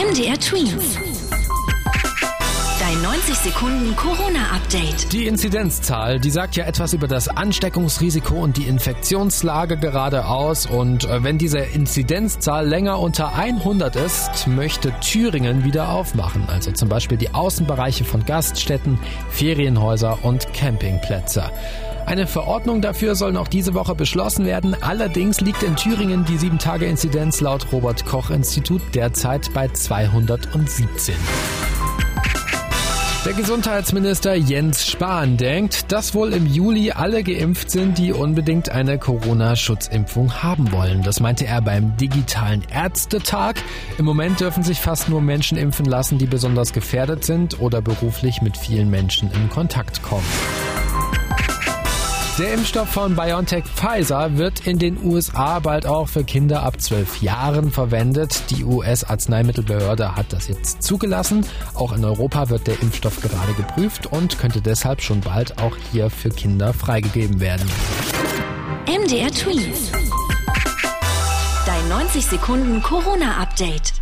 MDR Twins. Dein 90 Sekunden Corona-Update. Die Inzidenzzahl, die sagt ja etwas über das Ansteckungsrisiko und die Infektionslage gerade aus. Und äh, wenn diese Inzidenzzahl länger unter 100 ist, möchte Thüringen wieder aufmachen. Also zum Beispiel die Außenbereiche von Gaststätten, Ferienhäuser und Campingplätze. Eine Verordnung dafür soll noch diese Woche beschlossen werden. Allerdings liegt in Thüringen die 7-Tage-Inzidenz laut Robert Koch-Institut derzeit bei 217. Der Gesundheitsminister Jens Spahn denkt, dass wohl im Juli alle geimpft sind, die unbedingt eine Corona-Schutzimpfung haben wollen. Das meinte er beim digitalen Ärztetag. Im Moment dürfen sich fast nur Menschen impfen lassen, die besonders gefährdet sind oder beruflich mit vielen Menschen in Kontakt kommen. Der Impfstoff von BioNTech Pfizer wird in den USA bald auch für Kinder ab 12 Jahren verwendet. Die US-Arzneimittelbehörde hat das jetzt zugelassen. Auch in Europa wird der Impfstoff gerade geprüft und könnte deshalb schon bald auch hier für Kinder freigegeben werden. MDR Tweet. Dein 90 Sekunden Corona-Update.